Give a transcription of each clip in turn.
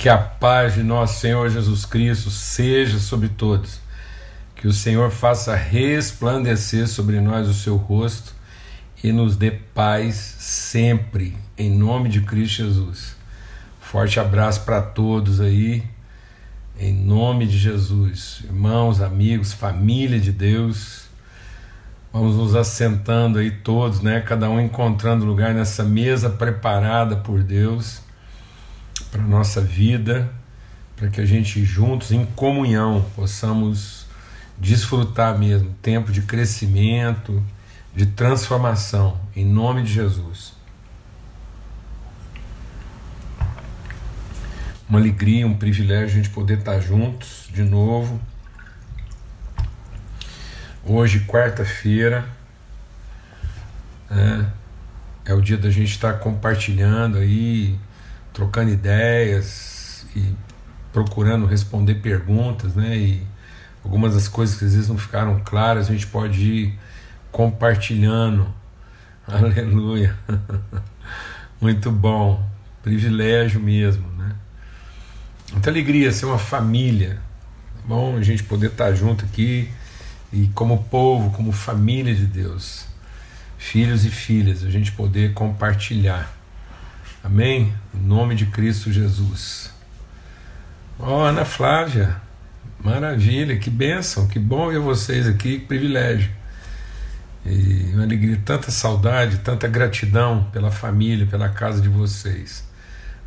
Que a paz de nosso Senhor Jesus Cristo seja sobre todos. Que o Senhor faça resplandecer sobre nós o seu rosto e nos dê paz sempre, em nome de Cristo Jesus. Forte abraço para todos aí, em nome de Jesus. Irmãos, amigos, família de Deus. Vamos nos assentando aí todos, né? Cada um encontrando lugar nessa mesa preparada por Deus para a nossa vida, para que a gente juntos, em comunhão, possamos desfrutar mesmo tempo de crescimento, de transformação, em nome de Jesus. Uma alegria, um privilégio a gente poder estar juntos de novo. Hoje, quarta-feira, é, é o dia da gente estar compartilhando aí trocando ideias e procurando responder perguntas, né? E algumas das coisas que às vezes não ficaram claras, a gente pode ir compartilhando. Aleluia. Muito bom. Privilégio mesmo, né? Muita alegria ser uma família. É bom a gente poder estar junto aqui e como povo, como família de Deus, filhos e filhas, a gente poder compartilhar Amém? Em nome de Cristo Jesus. Ó, oh, Ana Flávia, maravilha, que bênção, que bom ver vocês aqui, que privilégio. E uma alegria, tanta saudade, tanta gratidão pela família, pela casa de vocês.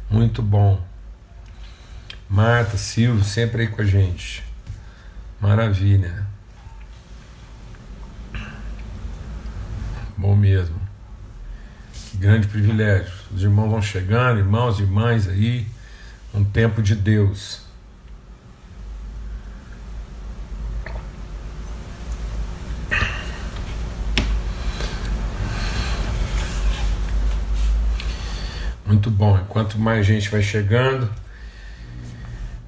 Muito bom. Marta, Silvio, sempre aí com a gente. Maravilha. Bom mesmo. Grande privilégio. Os irmãos vão chegando, irmãos e irmãs aí, um tempo de Deus. Muito bom. Quanto mais gente vai chegando,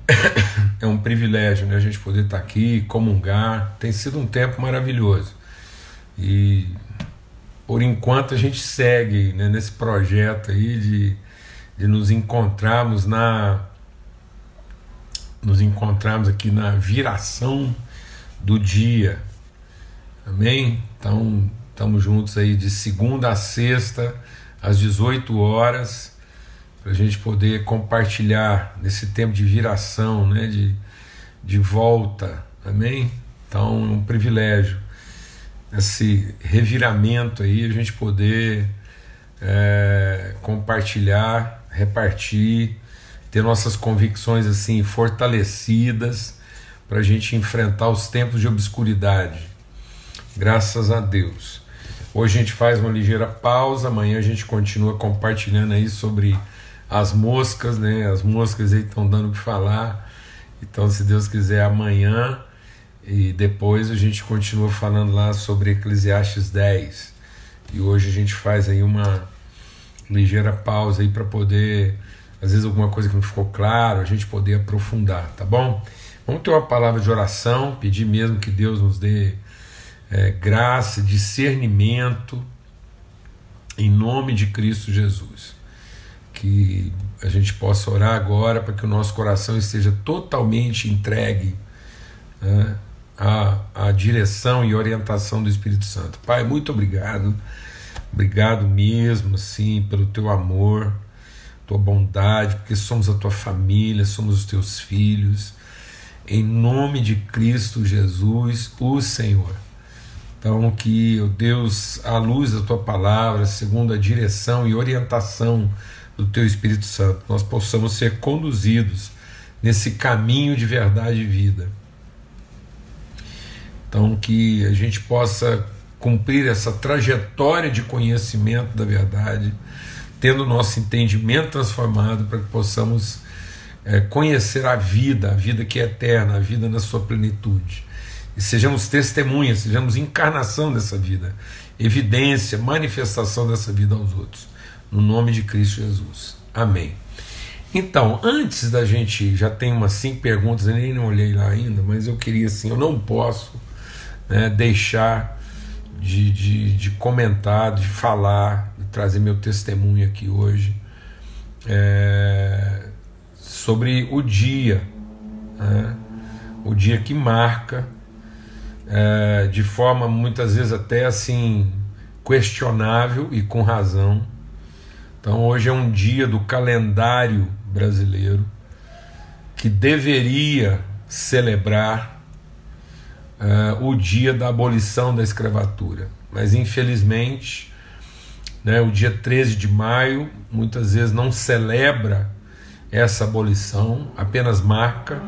é um privilégio né, a gente poder estar aqui, comungar. Tem sido um tempo maravilhoso. E por enquanto a gente segue né, nesse projeto aí de, de nos encontrarmos na nos encontrarmos aqui na viração do dia. Amém? Então, estamos juntos aí de segunda a sexta, às 18 horas, para a gente poder compartilhar nesse tempo de viração, né, de, de volta. Amém? Então, é um privilégio esse reviramento aí, a gente poder é, compartilhar, repartir, ter nossas convicções assim fortalecidas para a gente enfrentar os tempos de obscuridade. Graças a Deus. Hoje a gente faz uma ligeira pausa, amanhã a gente continua compartilhando aí sobre as moscas, né? As moscas aí estão dando o que falar. Então, se Deus quiser, amanhã e depois a gente continua falando lá sobre Eclesiastes 10. E hoje a gente faz aí uma ligeira pausa aí para poder, às vezes alguma coisa que não ficou claro, a gente poder aprofundar, tá bom? Vamos ter uma palavra de oração, pedir mesmo que Deus nos dê é, graça, discernimento, em nome de Cristo Jesus. Que a gente possa orar agora para que o nosso coração esteja totalmente entregue né, a, a direção e orientação do Espírito Santo. Pai, muito obrigado, obrigado mesmo, assim, pelo teu amor, tua bondade, porque somos a tua família, somos os teus filhos, em nome de Cristo Jesus, o Senhor. Então, que, o Deus, à luz da tua palavra, segundo a direção e orientação do teu Espírito Santo, nós possamos ser conduzidos nesse caminho de verdade e vida então, que a gente possa cumprir essa trajetória de conhecimento da verdade, tendo o nosso entendimento transformado para que possamos é, conhecer a vida, a vida que é eterna, a vida na sua plenitude. E sejamos testemunhas, sejamos encarnação dessa vida, evidência, manifestação dessa vida aos outros. No nome de Cristo Jesus. Amém. Então, antes da gente, já tem umas cinco perguntas, eu nem olhei lá ainda, mas eu queria assim, eu não posso né, deixar de, de, de, comentar, de falar, de trazer meu testemunho aqui hoje é, sobre o dia, né? o dia que marca, é, de forma muitas vezes até assim questionável e com razão. Então hoje é um dia do calendário brasileiro que deveria celebrar uh, o dia da abolição da escravatura. Mas infelizmente, né, o dia 13 de maio muitas vezes não celebra essa abolição, apenas marca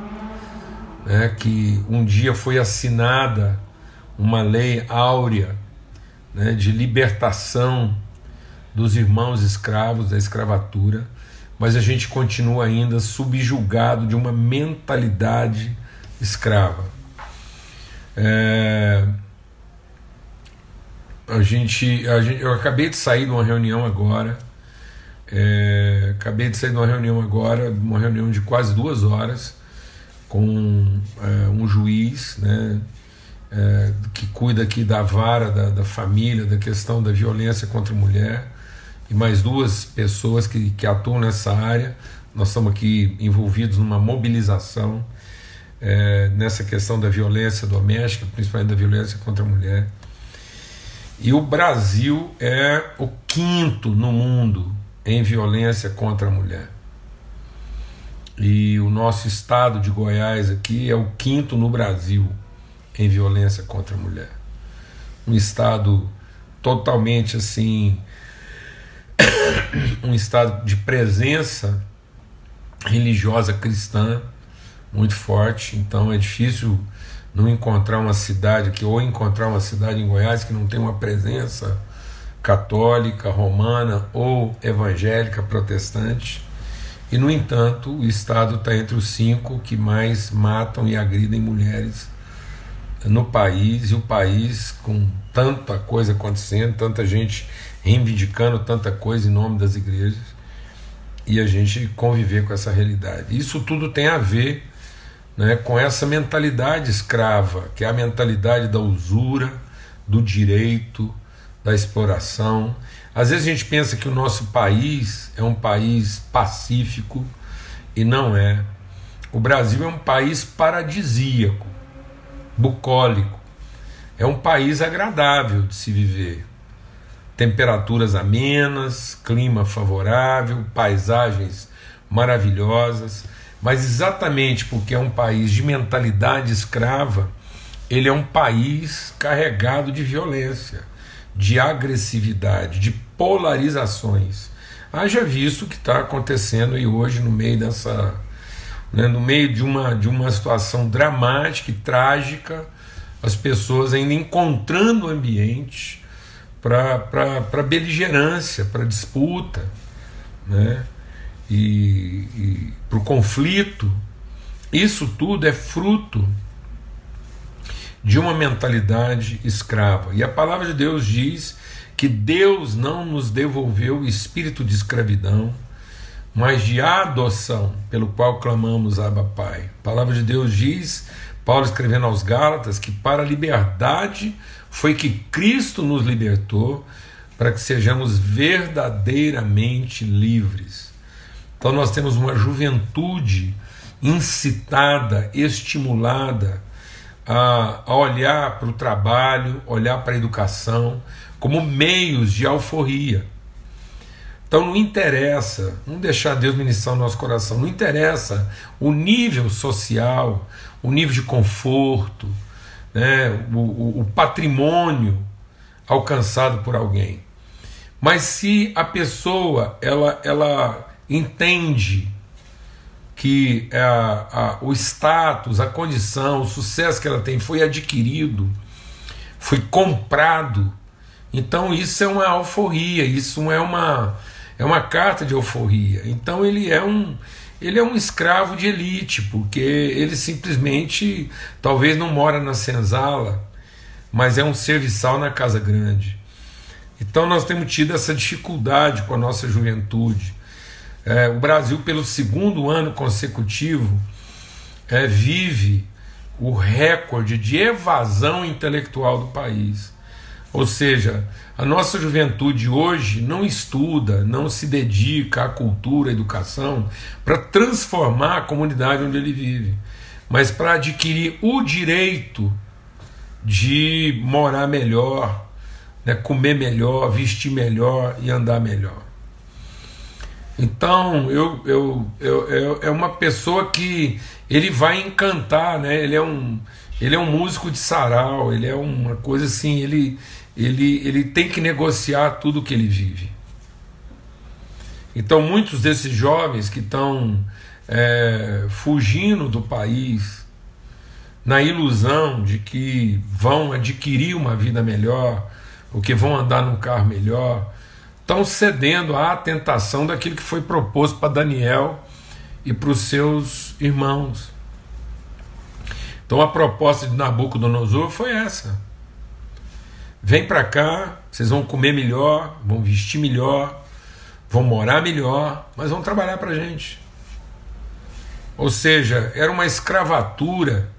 né, que um dia foi assinada uma lei áurea né, de libertação dos irmãos escravos da escravatura, mas a gente continua ainda subjugado de uma mentalidade escrava. É, a, gente, a gente, eu acabei de sair de uma reunião agora, é, acabei de sair de uma reunião agora, uma reunião de quase duas horas, com é, um juiz, né, é, que cuida aqui da vara da, da, família, da questão da violência contra a mulher, e mais duas pessoas que, que atuam nessa área. Nós estamos aqui envolvidos numa mobilização é, nessa questão da violência doméstica, principalmente da violência contra a mulher. E o Brasil é o quinto no mundo em violência contra a mulher. E o nosso estado de Goiás aqui é o quinto no Brasil em violência contra a mulher. Um estado totalmente assim, um estado de presença religiosa cristã muito forte, então é difícil não encontrar uma cidade aqui, ou encontrar uma cidade em Goiás que não tem uma presença católica, romana ou evangélica, protestante. E, no entanto, o Estado está entre os cinco que mais matam e agridem mulheres no país, e o país com tanta coisa acontecendo, tanta gente reivindicando tanta coisa em nome das igrejas, e a gente conviver com essa realidade. Isso tudo tem a ver né, com essa mentalidade escrava, que é a mentalidade da usura, do direito, da exploração. Às vezes a gente pensa que o nosso país é um país pacífico e não é. O Brasil é um país paradisíaco, bucólico. É um país agradável de se viver. Temperaturas amenas, clima favorável, paisagens maravilhosas. Mas exatamente porque é um país de mentalidade escrava, ele é um país carregado de violência, de agressividade, de polarizações. Haja visto o que está acontecendo aí hoje no meio dessa. Né, no meio de uma, de uma situação dramática e trágica, as pessoas ainda encontrando ambiente para beligerância, para disputa. Né? E, e para o conflito, isso tudo é fruto de uma mentalidade escrava. E a palavra de Deus diz que Deus não nos devolveu o espírito de escravidão, mas de adoção, pelo qual clamamos Abba Pai. A palavra de Deus diz, Paulo escrevendo aos Gálatas, que para a liberdade foi que Cristo nos libertou, para que sejamos verdadeiramente livres. Então nós temos uma juventude incitada, estimulada a, a olhar para o trabalho, olhar para a educação como meios de alforria. Então não interessa, não deixar Deus ministrar o nosso coração, não interessa o nível social, o nível de conforto, né, o, o, o patrimônio alcançado por alguém. Mas se a pessoa ela, ela entende que a, a, o status, a condição, o sucesso que ela tem foi adquirido, foi comprado. Então isso é uma alforria, isso é uma, é uma carta de alforria. Então ele é um ele é um escravo de elite, porque ele simplesmente talvez não mora na senzala, mas é um serviçal na casa grande. Então nós temos tido essa dificuldade com a nossa juventude é, o Brasil, pelo segundo ano consecutivo, é, vive o recorde de evasão intelectual do país. Ou seja, a nossa juventude hoje não estuda, não se dedica à cultura, à educação, para transformar a comunidade onde ele vive, mas para adquirir o direito de morar melhor, né, comer melhor, vestir melhor e andar melhor. Então, eu, eu, eu, eu, é uma pessoa que ele vai encantar, né? Ele é um, ele é um músico de sarau, ele é uma coisa assim, ele, ele, ele tem que negociar tudo que ele vive. Então, muitos desses jovens que estão é, fugindo do país, na ilusão de que vão adquirir uma vida melhor, ou que vão andar num carro melhor, estão cedendo à tentação daquilo que foi proposto para Daniel e para os seus irmãos. Então a proposta de Nabucodonosor foi essa. Vem para cá, vocês vão comer melhor, vão vestir melhor, vão morar melhor, mas vão trabalhar para a gente. Ou seja, era uma escravatura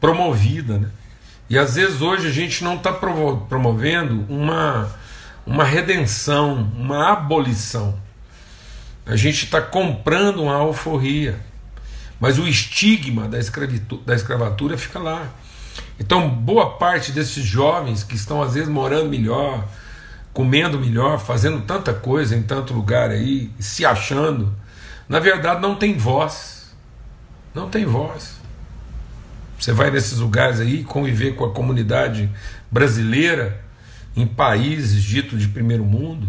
promovida. Né? E às vezes hoje a gente não está promovendo uma, uma redenção, uma abolição. A gente está comprando uma alforria. Mas o estigma da, da escravatura fica lá. Então, boa parte desses jovens que estão às vezes morando melhor, comendo melhor, fazendo tanta coisa em tanto lugar aí, se achando, na verdade não tem voz. Não tem voz. Você vai nesses lugares aí conviver com a comunidade brasileira em países ditos de primeiro mundo.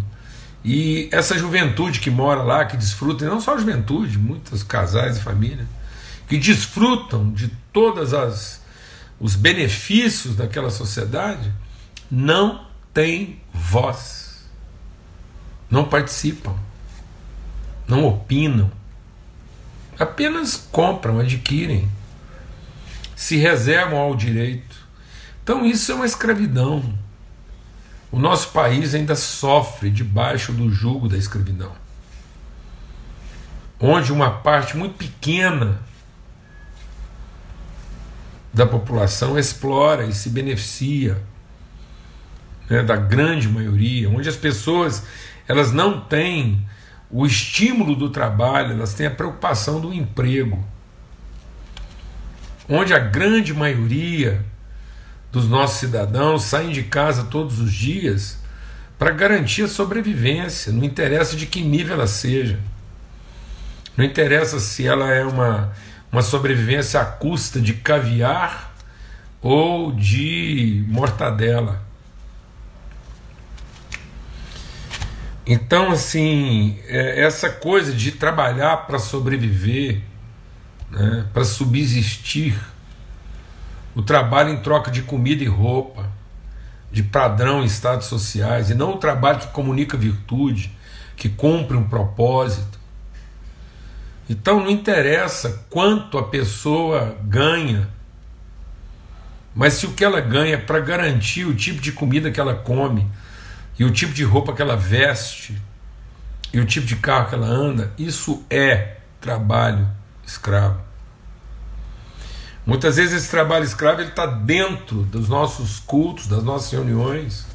E essa juventude que mora lá, que desfruta, e não só a juventude, muitos casais e famílias, que desfrutam de todas as os benefícios daquela sociedade, não têm voz. Não participam. Não opinam. Apenas compram, adquirem. Se reservam ao direito. Então isso é uma escravidão. O nosso país ainda sofre debaixo do jugo da escravidão. Onde uma parte muito pequena da população explora e se beneficia né, da grande maioria, onde as pessoas elas não têm o estímulo do trabalho, elas têm a preocupação do emprego, onde a grande maioria dos nossos cidadãos saem de casa todos os dias para garantir a sobrevivência, não interessa de que nível ela seja, não interessa se ela é uma uma sobrevivência à custa de caviar ou de mortadela. Então, assim, é, essa coisa de trabalhar para sobreviver, né, para subsistir, o trabalho em troca de comida e roupa, de padrão em estados sociais, e não o trabalho que comunica virtude, que cumpre um propósito, então não interessa quanto a pessoa ganha, mas se o que ela ganha é para garantir o tipo de comida que ela come, e o tipo de roupa que ela veste, e o tipo de carro que ela anda, isso é trabalho escravo. Muitas vezes esse trabalho escravo está dentro dos nossos cultos, das nossas reuniões,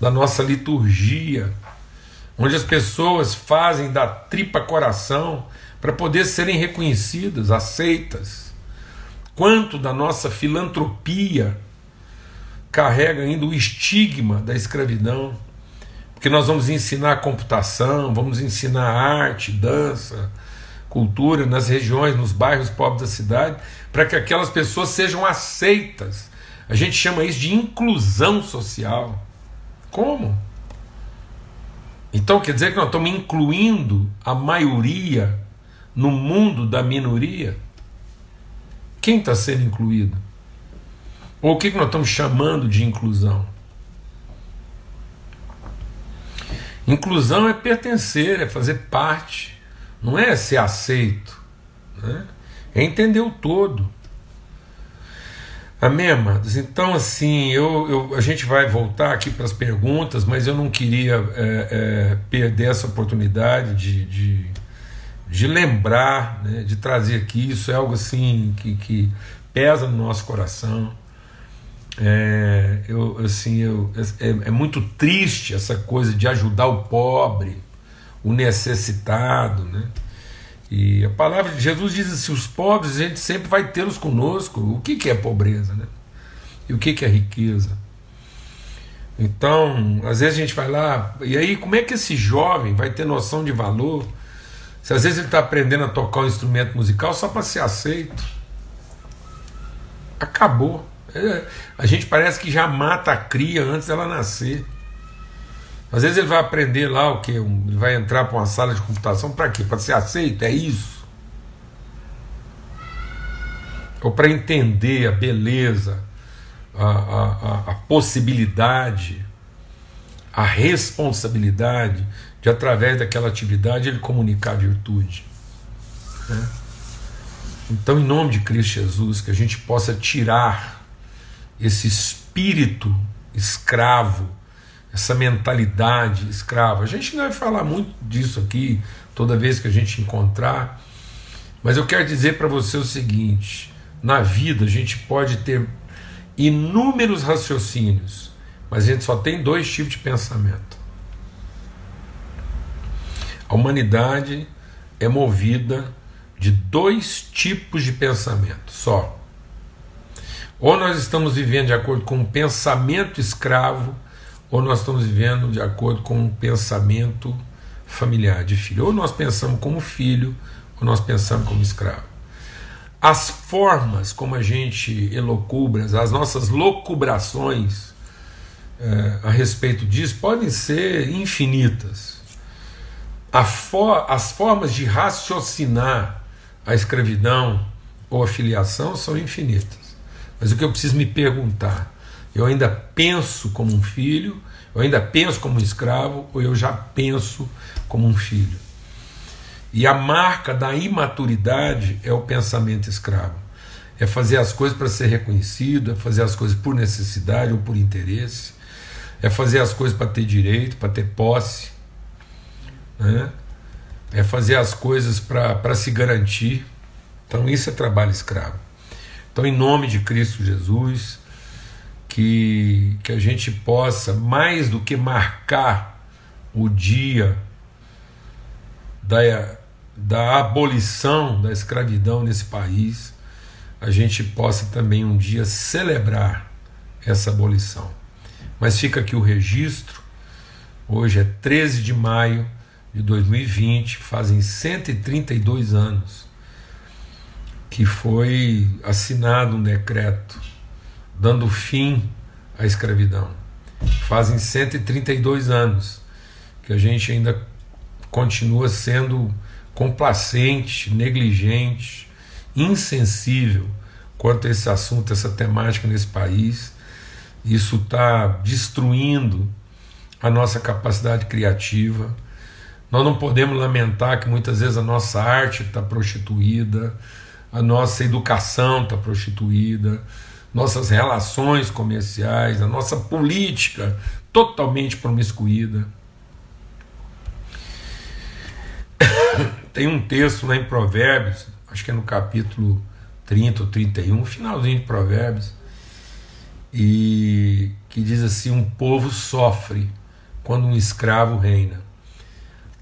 da nossa liturgia, onde as pessoas fazem da tripa coração para poder serem reconhecidas, aceitas. Quanto da nossa filantropia carrega ainda o estigma da escravidão, porque nós vamos ensinar computação, vamos ensinar arte, dança, cultura nas regiões, nos bairros pobres da cidade, para que aquelas pessoas sejam aceitas. A gente chama isso de inclusão social. Como? Então quer dizer que nós estamos incluindo a maioria no mundo da minoria, quem está sendo incluído? Ou o que nós estamos chamando de inclusão? Inclusão é pertencer, é fazer parte, não é ser aceito, né? é entender o todo. Amém, amados? Então, assim, eu, eu, a gente vai voltar aqui para as perguntas, mas eu não queria é, é, perder essa oportunidade de, de de lembrar, né, de trazer aqui, isso é algo assim que, que pesa no nosso coração. É, eu, assim, eu, é, é muito triste essa coisa de ajudar o pobre, o necessitado, né? E a palavra de Jesus diz assim: os pobres a gente sempre vai tê-los conosco. O que, que é pobreza, né? E o que, que é riqueza? Então, às vezes a gente vai lá, e aí como é que esse jovem vai ter noção de valor? Se às vezes ele está aprendendo a tocar um instrumento musical só para ser aceito. Acabou. É, a gente parece que já mata a cria antes dela nascer. Às vezes ele vai aprender lá o que? Ele vai entrar para uma sala de computação para quê? Para ser aceito? É isso? Ou para entender a beleza, a, a, a, possibilidade, a responsabilidade de, através daquela atividade, ele comunicar a virtude. Né? Então, em nome de Cristo Jesus, que a gente possa tirar esse espírito escravo, essa mentalidade escrava. A gente não vai falar muito disso aqui toda vez que a gente encontrar, mas eu quero dizer para você o seguinte: na vida a gente pode ter inúmeros raciocínios, mas a gente só tem dois tipos de pensamento. A humanidade é movida de dois tipos de pensamento só. Ou nós estamos vivendo de acordo com um pensamento escravo, ou nós estamos vivendo de acordo com um pensamento familiar de filho. Ou nós pensamos como filho, ou nós pensamos como escravo. As formas como a gente elocubra, as nossas locubrações é, a respeito disso podem ser infinitas. As formas de raciocinar a escravidão ou a filiação são infinitas. Mas o que eu preciso me perguntar, eu ainda penso como um filho, eu ainda penso como um escravo, ou eu já penso como um filho? E a marca da imaturidade é o pensamento escravo. É fazer as coisas para ser reconhecido, é fazer as coisas por necessidade ou por interesse, é fazer as coisas para ter direito, para ter posse, né? é fazer as coisas para se garantir. Então, isso é trabalho escravo. Então, em nome de Cristo Jesus, que, que a gente possa, mais do que marcar o dia da, da abolição da escravidão nesse país, a gente possa também um dia celebrar essa abolição. Mas fica aqui o registro, hoje é 13 de maio de 2020, fazem 132 anos que foi assinado um decreto dando fim à escravidão. Fazem 132 anos que a gente ainda continua sendo complacente, negligente, insensível quanto a esse assunto, essa temática nesse país. Isso está destruindo a nossa capacidade criativa. Nós não podemos lamentar que muitas vezes a nossa arte está prostituída, a nossa educação está prostituída, nossas relações comerciais, a nossa política totalmente promiscuída. Tem um texto lá em Provérbios, acho que é no capítulo 30 ou 31, finalzinho de Provérbios, e que diz assim: um povo sofre quando um escravo reina.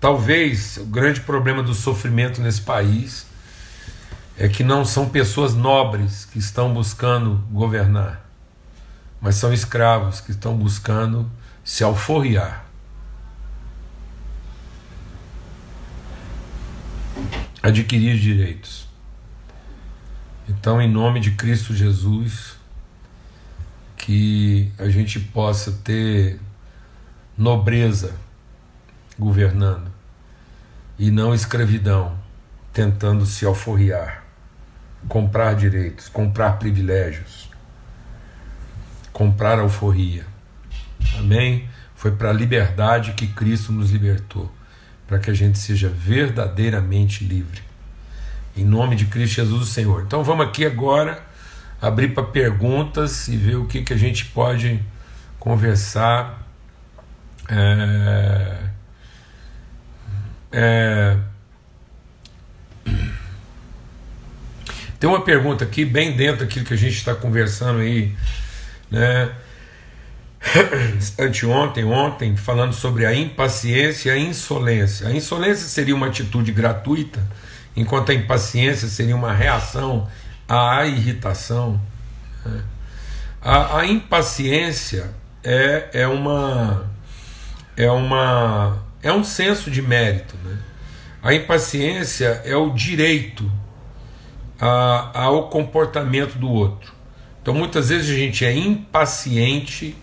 Talvez o grande problema do sofrimento nesse país é que não são pessoas nobres que estão buscando governar, mas são escravos que estão buscando se alforriar. Adquirir direitos. Então, em nome de Cristo Jesus, que a gente possa ter nobreza governando e não escravidão tentando se alforriar comprar direitos, comprar privilégios, comprar alforria. Amém? Foi para a liberdade que Cristo nos libertou, para que a gente seja verdadeiramente livre. Em nome de Cristo Jesus, o Senhor. Então vamos aqui agora abrir para perguntas e ver o que, que a gente pode conversar. É, é, tem uma pergunta aqui, bem dentro daquilo que a gente está conversando aí né? anteontem, ontem, falando sobre a impaciência e a insolência. A insolência seria uma atitude gratuita, enquanto a impaciência seria uma reação à irritação. Né? A, a, impaciência é, é uma é uma é um senso de mérito, né? A impaciência é o direito a, ao comportamento do outro. Então muitas vezes a gente é impaciente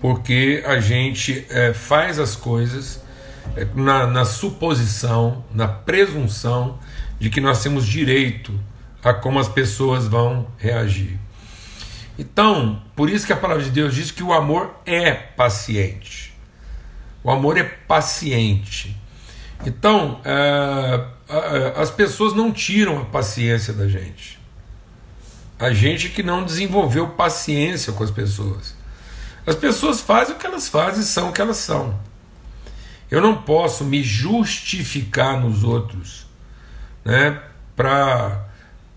porque a gente é, faz as coisas é, na, na suposição, na presunção de que nós temos direito a como as pessoas vão reagir. Então, por isso que a palavra de Deus diz que o amor é paciente. O amor é paciente. Então, é, as pessoas não tiram a paciência da gente. A gente que não desenvolveu paciência com as pessoas. As pessoas fazem o que elas fazem, são o que elas são. Eu não posso me justificar nos outros, né? Para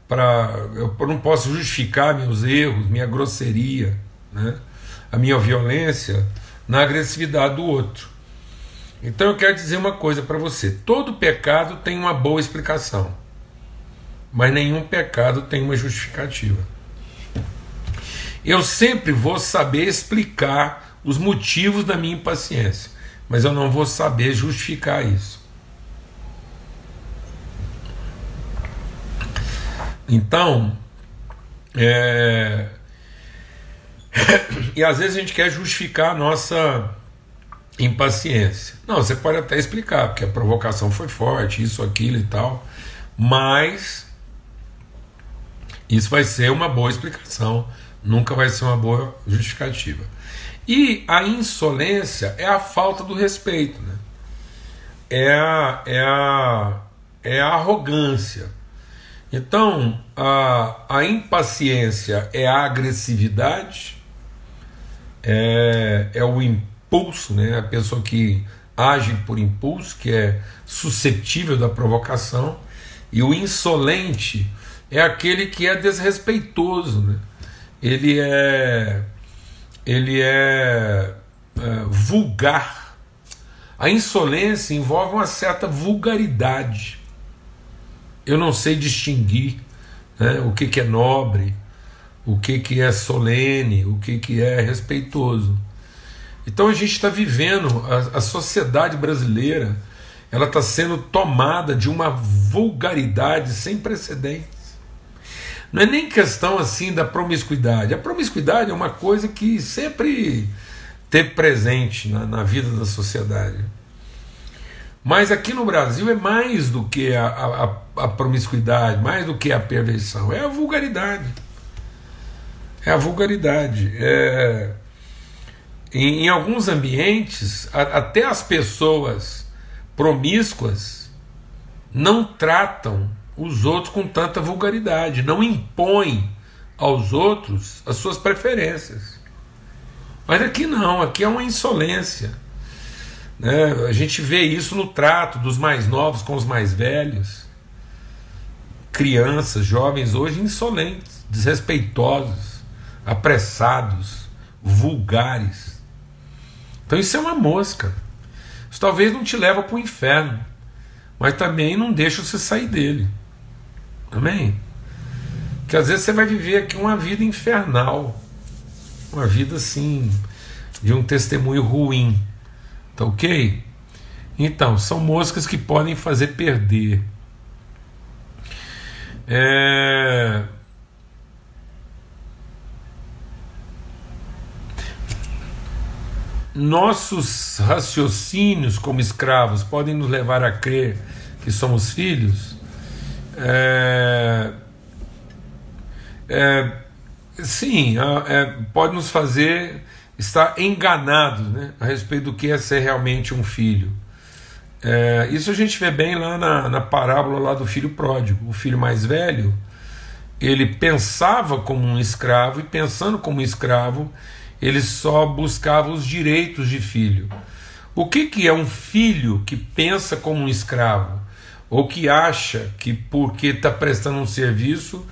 para eu não posso justificar meus erros, minha grosseria, né? A minha violência na agressividade do outro. Então eu quero dizer uma coisa para você: todo pecado tem uma boa explicação, mas nenhum pecado tem uma justificativa. Eu sempre vou saber explicar os motivos da minha impaciência, mas eu não vou saber justificar isso. Então, é... e às vezes a gente quer justificar a nossa impaciência. Não, você pode até explicar, porque a provocação foi forte, isso, aquilo e tal, mas isso vai ser uma boa explicação Nunca vai ser uma boa justificativa. E a insolência é a falta do respeito, né? é, a, é, a, é a arrogância. Então, a, a impaciência é a agressividade, é, é o impulso, né? a pessoa que age por impulso, que é suscetível da provocação, e o insolente é aquele que é desrespeitoso. Né? ele é ele é, é vulgar. A insolência envolve uma certa vulgaridade. Eu não sei distinguir né, o que, que é nobre, o que, que é solene, o que, que é respeitoso. Então a gente está vivendo, a, a sociedade brasileira, ela está sendo tomada de uma vulgaridade sem precedentes. Não é nem questão assim da promiscuidade. A promiscuidade é uma coisa que sempre teve presente na, na vida da sociedade. Mas aqui no Brasil é mais do que a, a, a, promiscuidade, mais do que a perversão, é a vulgaridade. É a vulgaridade. É... Em, em alguns ambientes, a, até as pessoas promíscuas não tratam os outros com tanta vulgaridade, não impõe aos outros as suas preferências. Mas aqui não, aqui é uma insolência. Né? A gente vê isso no trato dos mais novos com os mais velhos. Crianças, jovens hoje insolentes, desrespeitosos, apressados, vulgares. Então isso é uma mosca. Isso talvez não te leva para o inferno, mas também não deixa você sair dele. Amém? Que às vezes você vai viver aqui uma vida infernal, uma vida assim, de um testemunho ruim. Tá ok? Então, são moscas que podem fazer perder. É... Nossos raciocínios como escravos podem nos levar a crer que somos filhos? é, é, sim, é, pode nos fazer estar enganados né, a respeito do que é ser realmente um filho. É, isso a gente vê bem lá na, na parábola lá do filho pródigo. O filho mais velho, ele pensava como um escravo e pensando como um escravo, ele só buscava os direitos de filho. O que, que é um filho que pensa como um escravo? ou que acha que porque está prestando um serviço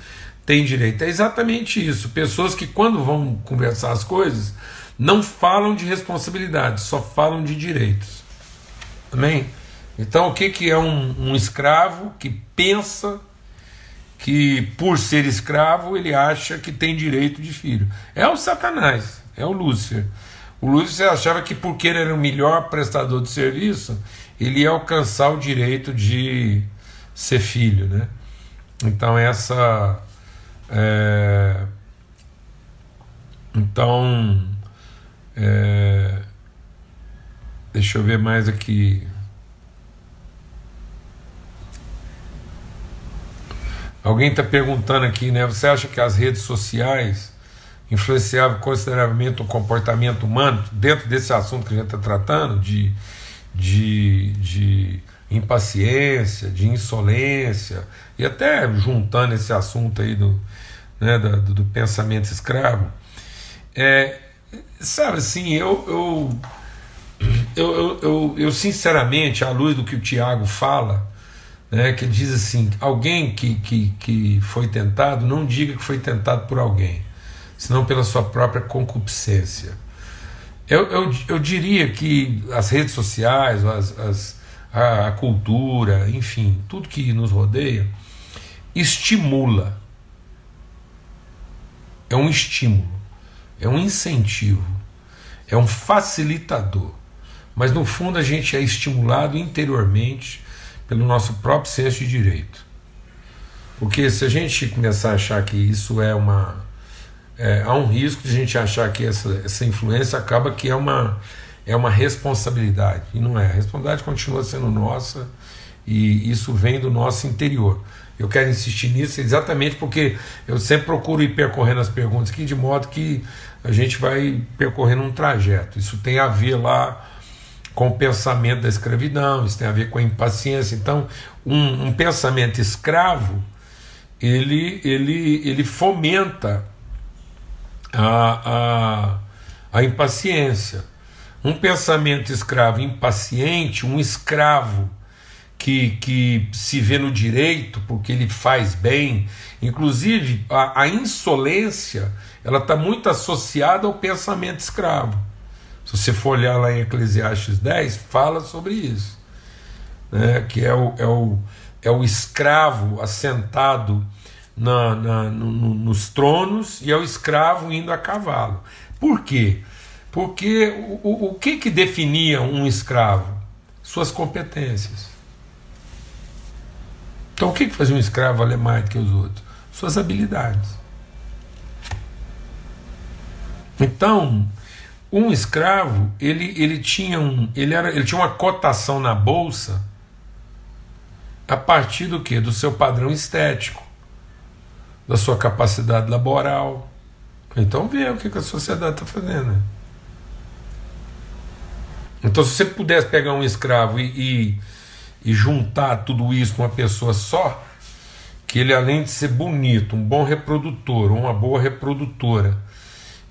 tem direito. É exatamente isso. Pessoas que, quando vão conversar as coisas, não falam de responsabilidade, só falam de direitos. Amém? Então, o que, que é um, um escravo que pensa que, por ser escravo, ele acha que tem direito de filho? É o Satanás, é o Lúcifer. O Lúcifer achava que, porque ele era o melhor prestador de serviço, ele ia alcançar o direito de ser filho, né? Então, essa. É, então. É, deixa eu ver mais aqui. Alguém está perguntando aqui, né? Você acha que as redes sociais influenciavam consideravelmente o comportamento humano dentro desse assunto que a gente está tratando, de, de, de impaciência, de insolência, e até juntando esse assunto aí do, né, do, do pensamento escravo? É, sabe assim, eu, eu, eu, eu, eu, eu sinceramente, à luz do que o Tiago fala, né, que diz assim: alguém que, que, que foi tentado, não diga que foi tentado por alguém, senão pela sua própria concupiscência. Eu, eu, eu diria que as redes sociais, as, as, a, a cultura, enfim, tudo que nos rodeia, estimula. É um estímulo, é um incentivo, é um facilitador. Mas no fundo a gente é estimulado interiormente pelo nosso próprio senso de direito. Porque se a gente começar a achar que isso é uma. É, há um risco de a gente achar que essa, essa influência acaba que é uma, é uma responsabilidade. E não é. A responsabilidade continua sendo nossa e isso vem do nosso interior. Eu quero insistir nisso exatamente porque eu sempre procuro ir percorrendo as perguntas aqui de modo que a gente vai percorrendo um trajeto. Isso tem a ver lá com o pensamento da escravidão, isso tem a ver com a impaciência. Então, um, um pensamento escravo ele, ele, ele fomenta a, a, a impaciência. Um pensamento escravo impaciente, um escravo que, que se vê no direito porque ele faz bem, inclusive a, a insolência, ela está muito associada ao pensamento escravo. Se você for olhar lá em Eclesiastes 10, fala sobre isso. Né? Que é o, é, o, é o escravo assentado na, na no, no, nos tronos e é o escravo indo a cavalo. Por quê? Porque o, o, o que, que definia um escravo? Suas competências. Então o que, que fazia um escravo valer mais do que os outros? Suas habilidades. Então, um escravo, ele, ele, tinha um, ele, era, ele tinha uma cotação na bolsa a partir do que? Do seu padrão estético, da sua capacidade laboral. Então vê o que, a sociedade está fazendo. Então, se você pudesse pegar um escravo e, e, e juntar tudo isso com uma pessoa só, que ele, além de ser bonito, um bom reprodutor, uma boa reprodutora,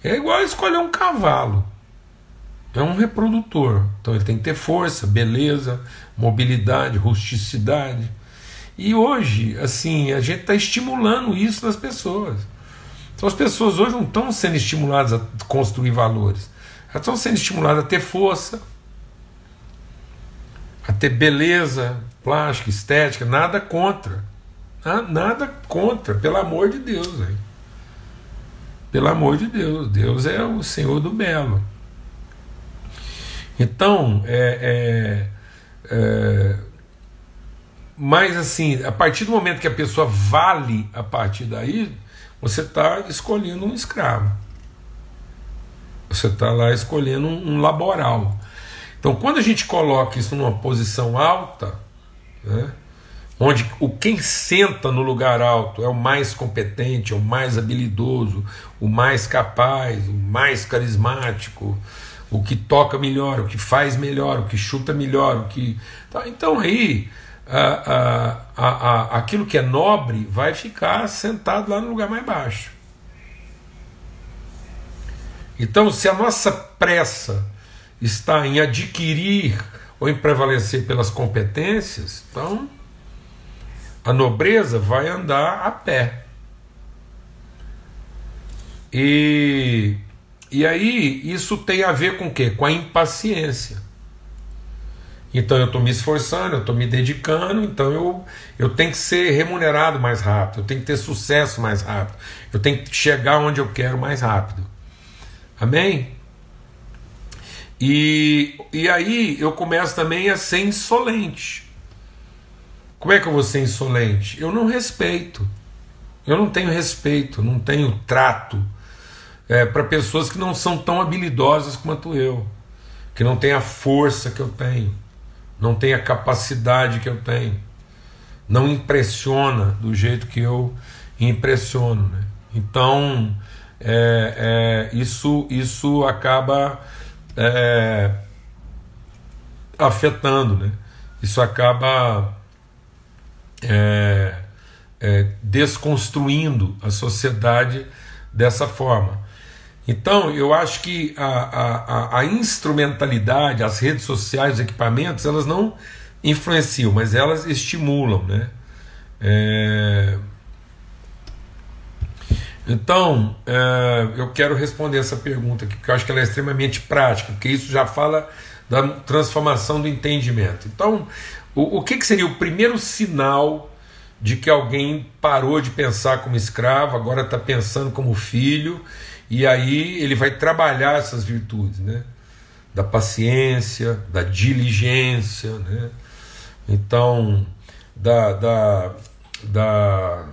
é igual escolher um cavalo. É um reprodutor. Então ele tem que ter força, beleza, mobilidade, rusticidade. E hoje, assim, a gente está estimulando isso nas pessoas. Então as pessoas hoje não estão sendo estimuladas a construir valores. Elas estão sendo estimuladas a ter força, a ter beleza, plástica, estética, nada contra. Nada contra, pelo amor de Deus. Véio. Pelo amor de Deus, Deus é o Senhor do belo. Então, é, é, é, mas assim, a partir do momento que a pessoa vale a partir daí, você está escolhendo um escravo. Você está lá escolhendo um, um, laboral. Então, quando a gente coloca isso numa posição alta, né, onde o quem senta no lugar alto é o mais competente, é o mais habilidoso, o mais capaz, o mais carismático, o que toca melhor, o que faz melhor, o que chuta melhor, o que. Tá, então aí aquilo que é nobre vai ficar sentado lá no lugar mais baixo. Então, se a nossa pressa está em adquirir ou em prevalecer pelas competências, então a nobreza vai andar a pé. E, e aí isso tem a ver com o quê? Com a impaciência. Então eu estou me esforçando, eu estou me dedicando, então eu, eu tenho que ser remunerado mais rápido, eu tenho que ter sucesso mais rápido, eu tenho que chegar onde eu quero mais rápido. Amém? E, e aí eu começo também a ser insolente. Como é que eu vou ser insolente? Eu não respeito. Eu não tenho respeito, não tenho trato é, para pessoas que não são tão habilidosas quanto eu, que não têm a força que eu tenho não tem a capacidade que eu tenho, não impressiona do jeito que eu impressiono. Né? Então, é, é, isso, isso acaba é, afetando, né? isso acaba é, é, desconstruindo a sociedade dessa forma. Então, eu acho que a, a, a, instrumentalidade, as redes sociais, os equipamentos, elas não influenciam, mas elas estimulam, né? É... Então, é, eu quero responder essa pergunta aqui, porque eu acho que ela é extremamente prática, porque isso já fala da transformação do entendimento. Então, o, o que, que seria o primeiro sinal de que alguém parou de pensar como escravo, agora está pensando como filho e aí ele vai trabalhar essas virtudes, né? Da paciência, da diligência, né? Então, da, da, da.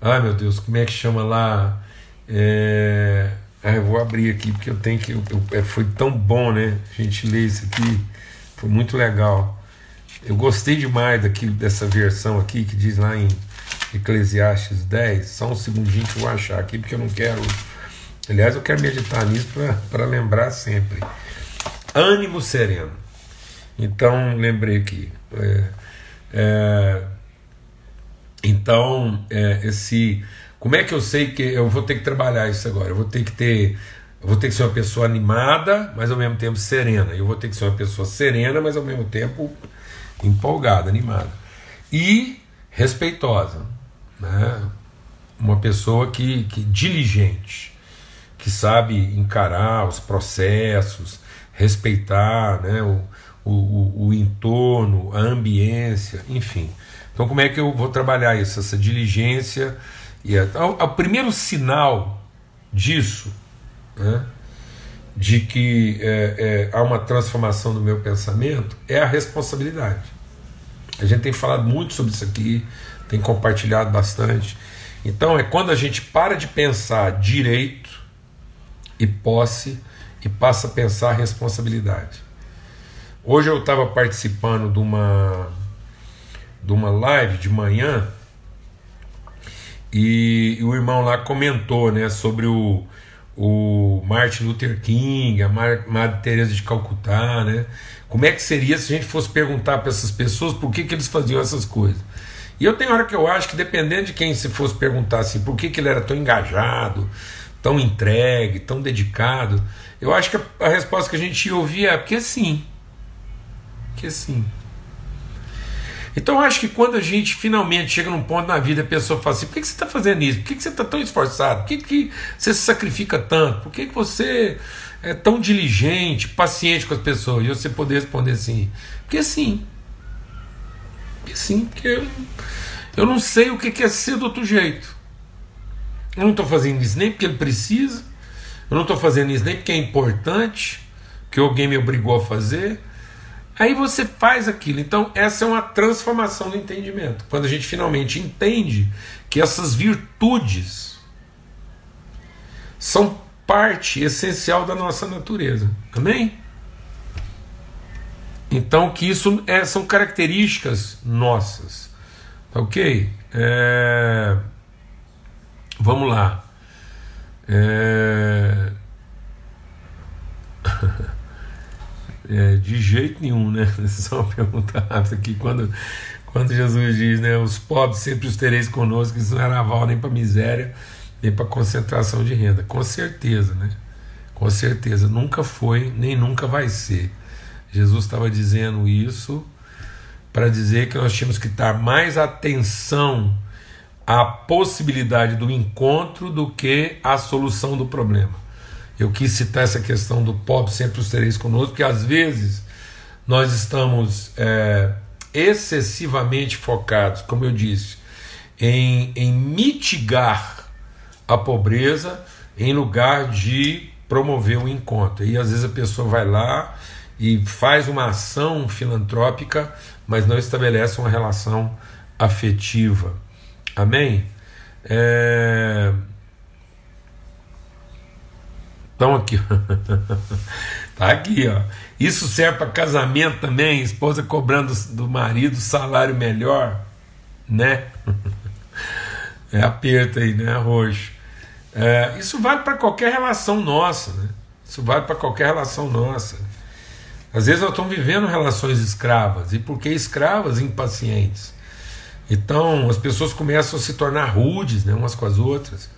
Ai meu Deus, como é que chama lá? É... Ah, eu vou abrir aqui porque eu tenho que. Eu, eu, é, foi tão bom, né? A gente ler isso aqui. Foi muito legal. Eu gostei demais daquilo, dessa versão aqui que diz lá em Eclesiastes 10. Só um segundinho que eu vou achar aqui, porque eu não quero Aliás, eu quero meditar nisso para lembrar sempre. Ânimo sereno. Então, lembrei aqui. É, é, então, é, esse. Como é que eu sei que eu vou ter que trabalhar isso agora? Eu vou ter que ter. Vou ter que ser uma pessoa animada, mas ao mesmo tempo serena. Eu vou ter que ser uma pessoa serena, mas ao mesmo tempo empolgada, animada. E respeitosa. Né? Uma pessoa que, que diligente que sabe encarar os processos, respeitar né, o, o, o entorno, a ambiência, enfim. Então, como é que eu vou trabalhar isso? Essa diligência. E a, o primeiro sinal disso, né, de que é, é, há uma transformação do meu pensamento, é a responsabilidade. A gente tem falado muito sobre isso aqui, tem compartilhado bastante. Então, é quando a gente para de pensar direito e posse e passa a pensar responsabilidade. Hoje eu estava participando de uma de uma live de manhã e, o irmão lá comentou, né, sobre o, o Martin Luther King, a Madre Teresa de Calcutá, né? Como é que seria se a gente fosse perguntar para essas pessoas por que, que eles faziam essas coisas? E eu tenho hora que eu acho que dependendo de quem se fosse perguntar assim, por que, que ele era tão engajado, tão entregue, tão dedicado? Eu acho que a, resposta que a gente ia ouvir é porque sim. Porque sim. Então eu acho que quando a gente finalmente chega num ponto na vida, a pessoa fala assim: por que, você está fazendo isso? Por que, você está tão esforçado? Por que, que você se sacrifica tanto? Por que, que você é tão diligente, paciente com as pessoas? E você poder responder assim: porque sim. Porque sim, porque eu, eu não sei o que é ser do outro jeito. Eu não estou fazendo isso nem porque ele precisa, eu não estou fazendo isso nem porque é importante, que alguém me obrigou a fazer. Aí você faz aquilo. Então, essa é uma transformação do entendimento. Quando a gente finalmente entende que essas virtudes são parte essencial da nossa natureza. Amém? Então, que isso é, são características nossas. Tá ok? É. Vamos lá. É... é... de jeito nenhum, né? Só uma pergunta rápida aqui. Quando, quando Jesus diz, né? Os pobres sempre os tereis conosco, isso não era aval nem para miséria, nem para concentração de renda. Com certeza, né? Com certeza. Nunca foi, nem nunca vai ser. Jesus estava dizendo isso para dizer que nós tínhamos que dar mais atenção a possibilidade do encontro do que a solução do problema. Eu quis citar essa questão do pobre sempre os tereis conosco, porque às vezes nós estamos é, excessivamente focados, como eu disse, em, em mitigar a pobreza em lugar de promover o encontro. E às vezes a pessoa vai lá e faz uma ação filantrópica, mas não estabelece uma relação afetiva. Amém? É... Então aqui, tá aqui, ó. Isso serve para casamento também, esposa cobrando do marido salário melhor, né? É aperto aí, né, roxo. É, isso vale para qualquer relação nossa, né? Isso vale para qualquer relação nossa. Às vezes nós estamos vivendo relações escravas, e por que escravas? Impacientes. Então as pessoas começam a se tornar rudes né, umas com as outras.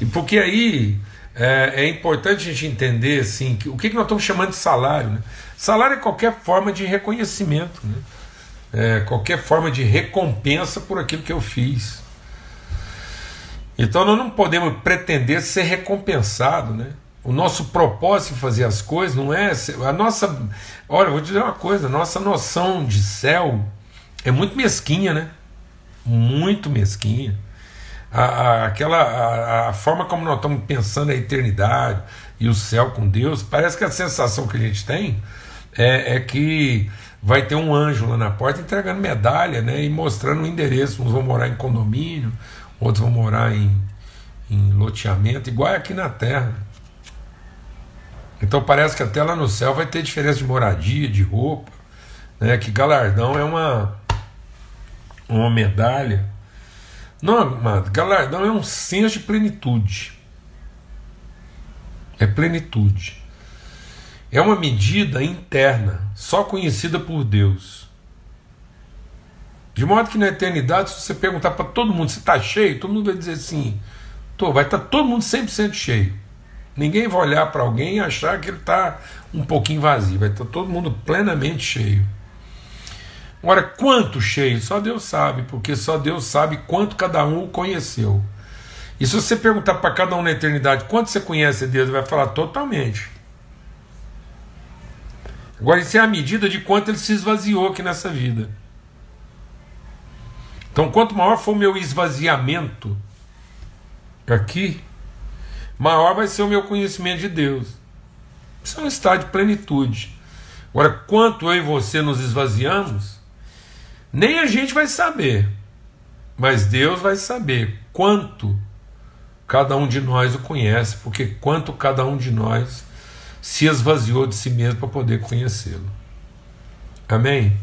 E porque aí é, é importante a gente entender assim, que, o que, que nós estamos chamando de salário. Né? Salário é qualquer forma de reconhecimento, né? é, qualquer forma de recompensa por aquilo que eu fiz. Então nós não podemos pretender ser recompensado, né? O nosso propósito em fazer as coisas não é. A nossa. Olha, vou dizer uma coisa: a nossa noção de céu é muito mesquinha, né? Muito mesquinha. A, a, aquela a, a, forma como nós estamos pensando a eternidade e o céu com Deus, parece que a sensação que a gente tem é, é que vai ter um anjo lá na porta entregando medalha né, e mostrando o endereço. Uns vão morar em condomínio, outros vão morar em, em loteamento, igual é aqui na terra. Então parece que até lá no céu vai ter diferença de moradia, de roupa, né, que galardão é uma uma medalha. Não, amado, galardão é um senso de plenitude. É plenitude. É uma medida interna, só conhecida por Deus. De modo que na eternidade, se você perguntar para todo mundo se está cheio, todo mundo vai dizer assim: Tô, vai estar tá todo mundo 100% cheio. Ninguém vai olhar para alguém e achar que ele está um pouquinho vazio, vai estar tá todo mundo plenamente cheio. Agora, quanto cheio? Só Deus sabe, porque só Deus sabe quanto cada um o conheceu. E se você perguntar para cada um na eternidade quanto você conhece Deus, ele vai falar totalmente. Agora, isso é a medida de quanto ele se esvaziou aqui nessa vida. Então, quanto maior for o meu esvaziamento aqui, maior vai ser o meu conhecimento de Deus. Isso é um estado de plenitude. Agora, quanto eu e você nos esvaziamos, nem a gente vai saber, mas Deus vai saber quanto cada um de nós o conhece, porque quanto cada um de nós se esvaziou de si mesmo para poder conhecê-lo. Amém?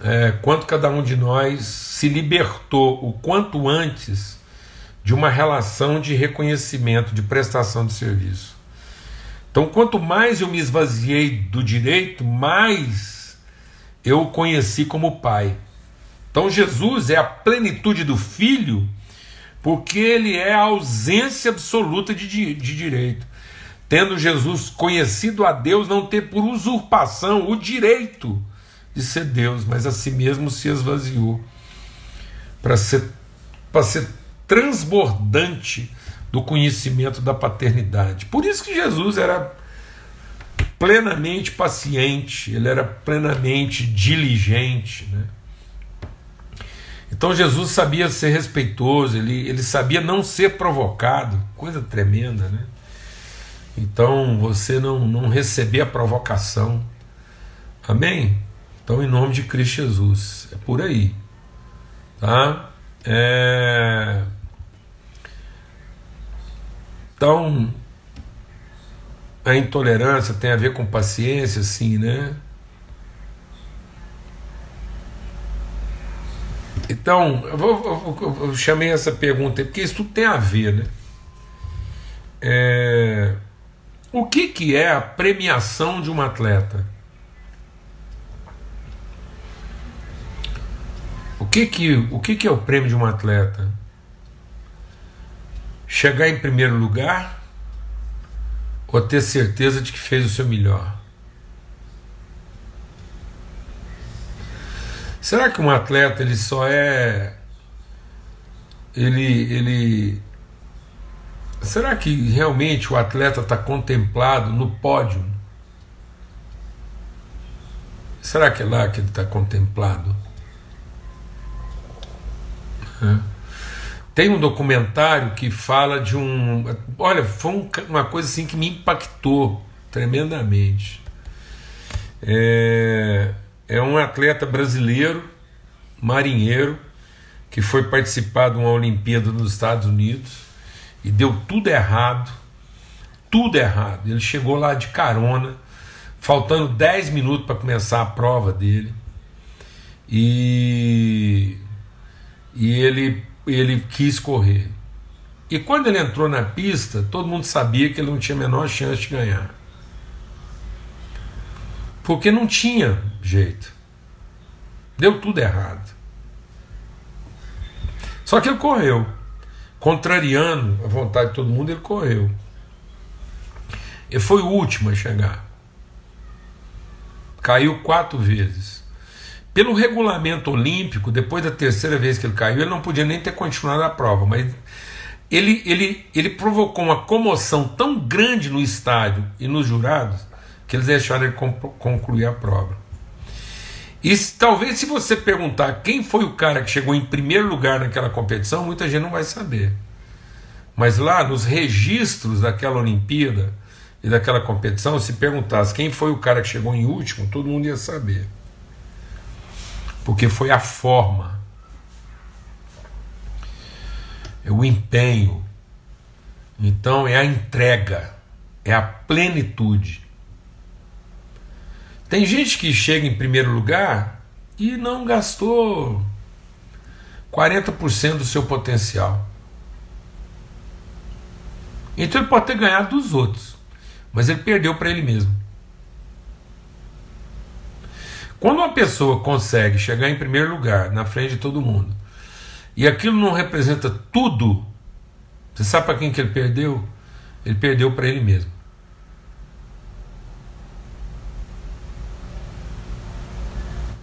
É, quanto cada um de nós se libertou o quanto antes de uma relação de reconhecimento, de prestação de serviço. Então, quanto mais eu me esvaziei do direito, mais eu o conheci como Pai. Então Jesus é a plenitude do Filho, porque ele é a ausência absoluta de, de direito. Tendo Jesus conhecido a Deus, não ter por usurpação o direito de ser Deus, mas a si mesmo se esvaziou para ser, ser transbordante do conhecimento da paternidade. Por isso que Jesus era plenamente paciente, ele era plenamente diligente. Né? Então Jesus sabia ser respeitoso, ele, ele sabia não ser provocado, coisa tremenda, né? Então você não, não receber a provocação. Amém? Então, em nome de Cristo Jesus, é por aí. Tá? É... Então, a intolerância tem a ver com paciência, sim, né? Então, eu, vou, eu, eu, chamei essa pergunta porque isso tudo tem a ver, né? É, o que, que é a premiação de um atleta? O que que, o que, que é o prêmio de um atleta? Chegar em primeiro lugar? Ou ter certeza de que fez o seu melhor? Será que um atleta ele só é ele, ele. Será que realmente o atleta está contemplado no pódio? Será que é lá que ele está contemplado? Tem um documentário que fala de um. Olha, foi um, uma coisa assim que me impactou tremendamente. É, é um atleta brasileiro, marinheiro, que foi participar de uma Olimpíada nos Estados Unidos e deu tudo errado. Tudo errado. Ele chegou lá de carona, faltando 10 minutos para começar a prova dele. E, e ele, ele quis correr. E quando ele entrou na pista, todo mundo sabia que ele não tinha a menor chance de ganhar. Porque não tinha jeito. Deu tudo errado. Só que ele correu. Contrariando a vontade de todo mundo, ele correu. Ele foi o último a chegar. Caiu quatro vezes. Pelo regulamento olímpico, depois da terceira vez que ele caiu, ele não podia nem ter continuado a prova, mas ele, ele, ele provocou uma comoção tão grande no estádio e nos jurados que eles deixaram ele concluir a prova. E talvez se você perguntar quem foi o cara que chegou em primeiro lugar naquela competição, muita gente não vai saber. Mas lá nos registros daquela Olimpíada e daquela competição, se perguntasse quem foi o cara que chegou em último, todo mundo ia saber. Porque foi a forma, é o empenho, então é a entrega, é a plenitude. Tem gente que chega em primeiro lugar e não gastou 40% do seu potencial. Então ele pode ter ganhado dos outros, mas ele perdeu para ele mesmo. Quando uma pessoa consegue chegar em primeiro lugar, na frente de todo mundo, e aquilo não representa tudo, você sabe para quem que ele perdeu? Ele perdeu para ele mesmo.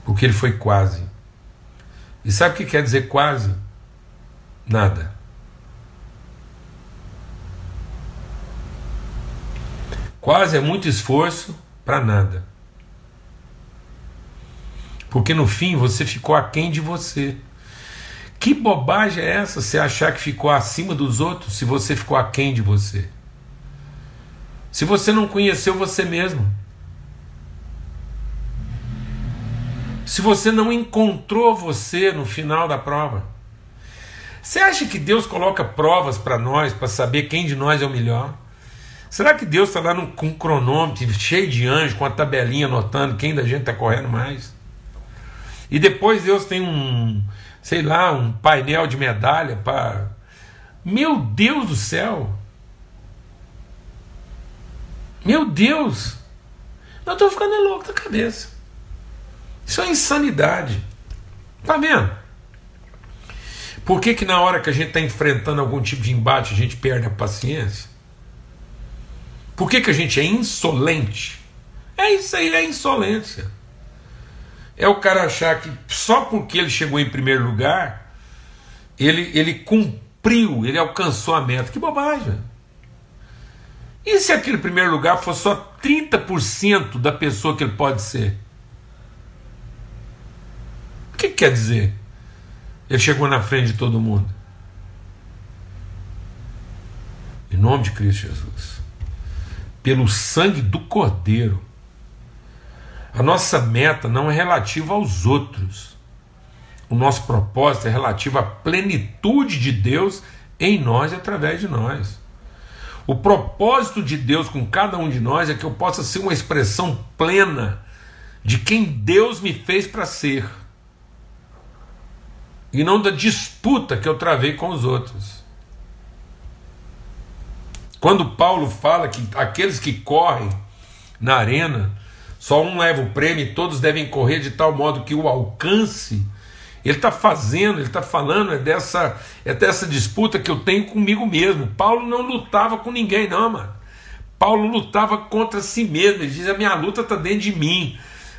porque ele foi quase. E sabe o que quer dizer quase? Nada. Quase é muito esforço para nada. Porque no fim você ficou aquém de você. Que bobagem é essa você achar que ficou acima dos outros se você ficou aquém de você? Se você não conheceu você mesmo. se você não encontrou você no final da prova? Você acha que Deus coloca provas para nós para saber quem de nós é o melhor? Será que Deus está lá num, com um cronômetro cheio de anjos, com a tabelinha anotando quem da gente está correndo mais? E depois Deus tem um, sei lá, um painel de medalha para. Meu Deus do céu! Meu Deus! Eu estou ficando louco da cabeça. Isso é insanidade. Tá vendo? Por que, que na hora que a gente está enfrentando algum tipo de embate a gente perde a paciência? Por que, que a gente é insolente? É isso aí, é insolência. É o cara achar que só porque ele chegou em primeiro lugar, ele, ele cumpriu, ele alcançou a meta. Que bobagem. E se aquele primeiro lugar for só 30% da pessoa que ele pode ser? O que, que quer dizer? Ele chegou na frente de todo mundo. Em nome de Cristo Jesus. Pelo sangue do Cordeiro. A nossa meta não é relativa aos outros. O nosso propósito é relativo à plenitude de Deus em nós e através de nós. O propósito de Deus com cada um de nós é que eu possa ser uma expressão plena de quem Deus me fez para ser e não da disputa que eu travei com os outros. Quando Paulo fala que aqueles que correm na arena, só um leva o prêmio e todos devem correr de tal modo que o alcance, ele está fazendo, ele está falando é dessa, é dessa disputa que eu tenho comigo mesmo. Paulo não lutava com ninguém, não, mano. Paulo lutava contra si mesmo. Ele diz: a minha luta está dentro de mim.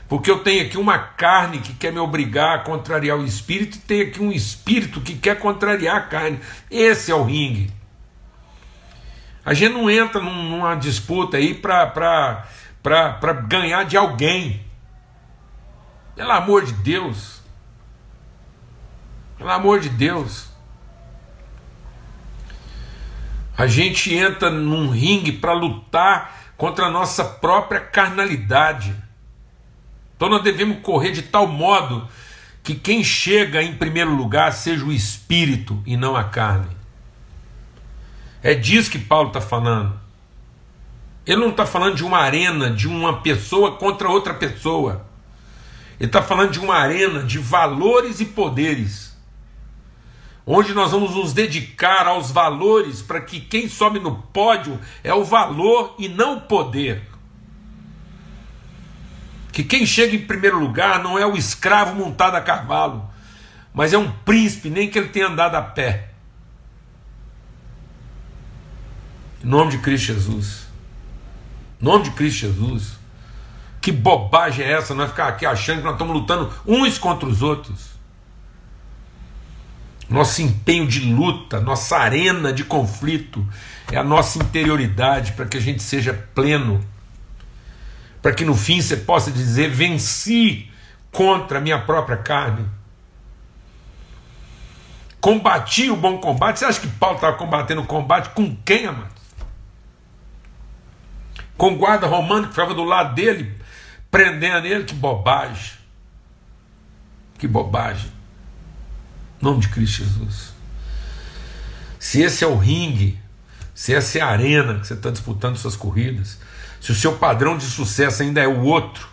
Porque eu tenho aqui uma carne que quer me obrigar a contrariar o espírito, e tenho aqui um espírito que quer contrariar a carne. Esse é o ringue. A gente não entra numa disputa aí para ganhar de alguém. Pelo amor de Deus. Pelo amor de Deus. A gente entra num ringue para lutar contra a nossa própria carnalidade. Então nós devemos correr de tal modo que quem chega em primeiro lugar seja o espírito e não a carne. É disso que Paulo está falando. Ele não está falando de uma arena, de uma pessoa contra outra pessoa. Ele está falando de uma arena de valores e poderes. Onde nós vamos nos dedicar aos valores para que quem sobe no pódio é o valor e não o poder. Que quem chega em primeiro lugar não é o escravo montado a cavalo, mas é um príncipe, nem que ele tenha andado a pé. Em nome de Cristo Jesus. Nome de Cristo Jesus. Que bobagem é essa? Nós ficar aqui achando que nós estamos lutando uns contra os outros. Nosso empenho de luta, nossa arena de conflito é a nossa interioridade para que a gente seja pleno. Para que no fim você possa dizer: venci contra a minha própria carne. Combati o bom combate. Você acha que Paulo estava combatendo o combate com quem, amado? Com o guarda romano que ficava do lado dele, prendendo ele. Que bobagem! Que bobagem! Em nome de Cristo Jesus. Se esse é o ringue, se essa é a arena que você está disputando suas corridas, se o seu padrão de sucesso ainda é o outro,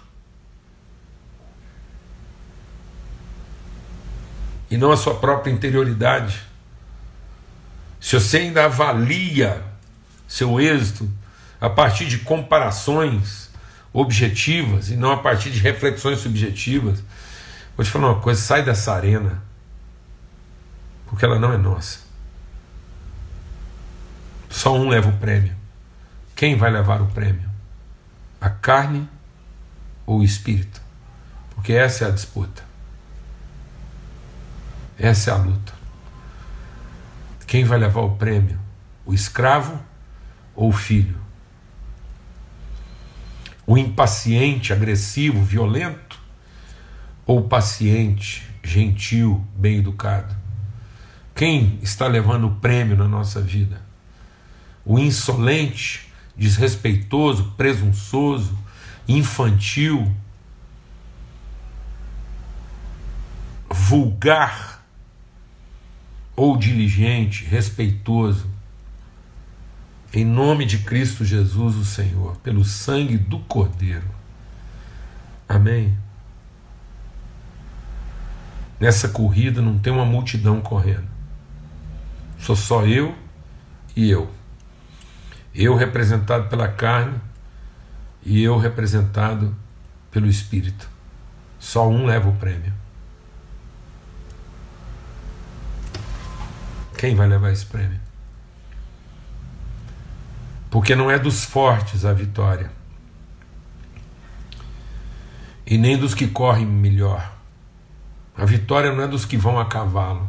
e não a sua própria interioridade, se você ainda avalia seu êxito a partir de comparações objetivas e não a partir de reflexões subjetivas. Vou te falar uma coisa: sai dessa arena, porque ela não é nossa. Só um leva o prêmio. Quem vai levar o prêmio? A carne ou o espírito? Porque essa é a disputa. Essa é a luta. Quem vai levar o prêmio? O escravo ou o filho? O impaciente, agressivo, violento? Ou o paciente, gentil, bem educado? Quem está levando o prêmio na nossa vida? O insolente, desrespeitoso, presunçoso, infantil, vulgar ou diligente, respeitoso, em nome de Cristo Jesus, o Senhor, pelo sangue do Cordeiro. Amém. Nessa corrida não tem uma multidão correndo. Sou só eu e eu. Eu representado pela carne e eu representado pelo Espírito. Só um leva o prêmio. Quem vai levar esse prêmio? Porque não é dos fortes a vitória, e nem dos que correm melhor. A vitória não é dos que vão a cavalo,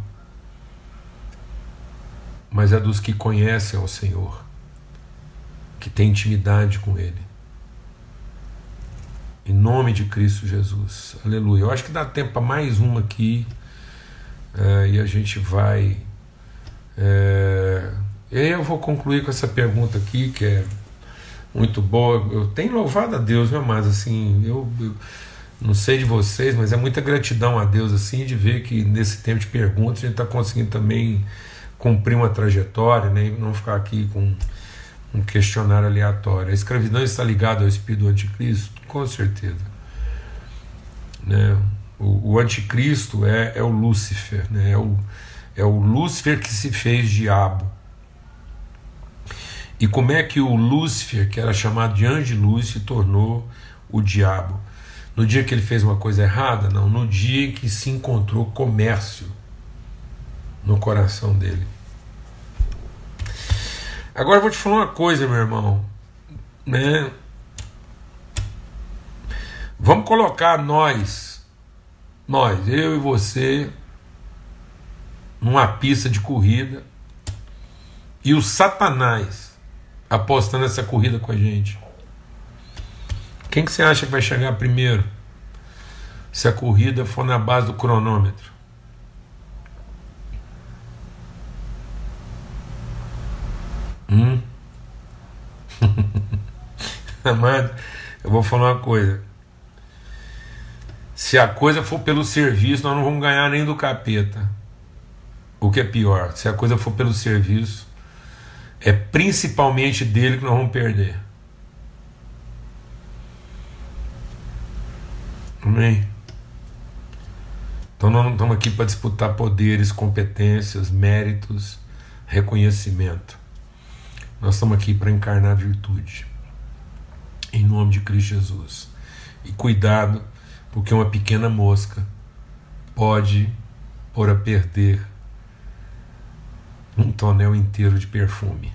mas é dos que conhecem ao Senhor, que têm intimidade com Ele. Em nome de Cristo Jesus. Aleluia. Eu acho que dá tempo para mais uma aqui. É, e a gente vai. É, e aí eu vou concluir com essa pergunta aqui, que é muito boa. Eu tenho louvado a Deus, meu mas assim, eu, eu, não sei de vocês, mas é muita gratidão a Deus assim de ver que nesse tempo de perguntas a gente está conseguindo também cumprir uma trajetória, né? E não ficar aqui com um questionário aleatório. A escravidão está ligada ao espírito do anticristo? Com certeza. Né? O, o anticristo é, é o Lúcifer, né? é, o, é o Lúcifer que se fez diabo. E como é que o Lúcifer, que era chamado de anjo de luz, se tornou o diabo? No dia que ele fez uma coisa errada? Não, no dia em que se encontrou comércio no coração dele. Agora eu vou te falar uma coisa, meu irmão. Né? Vamos colocar nós, nós, eu e você, numa pista de corrida e o Satanás apostando essa corrida com a gente. Quem que você acha que vai chegar primeiro? Se a corrida for na base do cronômetro. Hum? Amado, eu vou falar uma coisa. Se a coisa for pelo serviço, nós não vamos ganhar nem do capeta. O que é pior, se a coisa for pelo serviço, é principalmente dele que nós vamos perder. Amém? Então nós não estamos aqui para disputar poderes, competências, méritos, reconhecimento. Nós estamos aqui para encarnar virtude. Em nome de Cristo Jesus. E cuidado, porque uma pequena mosca pode pôr a perder um tonel inteiro de perfume.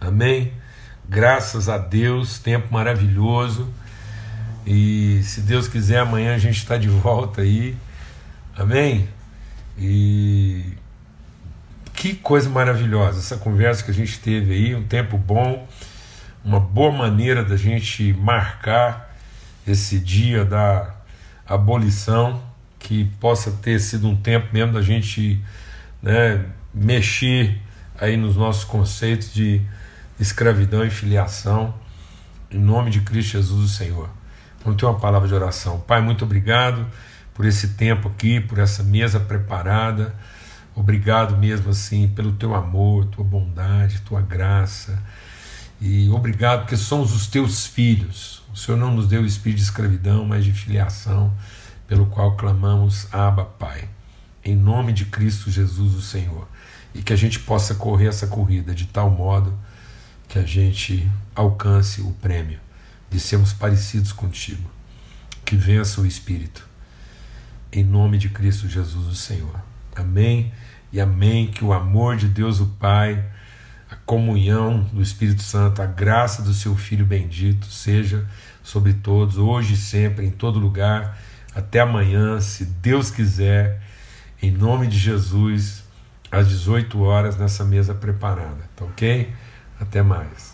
Amém? Graças a Deus, tempo maravilhoso. E se Deus quiser, amanhã a gente está de volta aí. Amém? E que coisa maravilhosa essa conversa que a gente teve aí, um tempo bom, uma boa maneira da gente marcar esse dia da abolição, que possa ter sido um tempo mesmo da gente né, mexer aí nos nossos conceitos de escravidão e filiação, em nome de Cristo Jesus, o Senhor. Vamos ter uma palavra de oração. Pai, muito obrigado por esse tempo aqui, por essa mesa preparada. Obrigado mesmo assim pelo teu amor, tua bondade, tua graça. E obrigado porque somos os teus filhos. O Senhor não nos deu o espírito de escravidão, mas de filiação, pelo qual clamamos Abba, Pai. Em nome de Cristo Jesus, o Senhor e que a gente possa correr essa corrida de tal modo que a gente alcance o prêmio de sermos parecidos contigo. Que vença o Espírito. Em nome de Cristo Jesus, o Senhor. Amém e amém. Que o amor de Deus, o Pai, a comunhão do Espírito Santo, a graça do seu Filho bendito seja sobre todos, hoje e sempre, em todo lugar. Até amanhã, se Deus quiser. Em nome de Jesus às 18 horas nessa mesa preparada, tá ok? Até mais.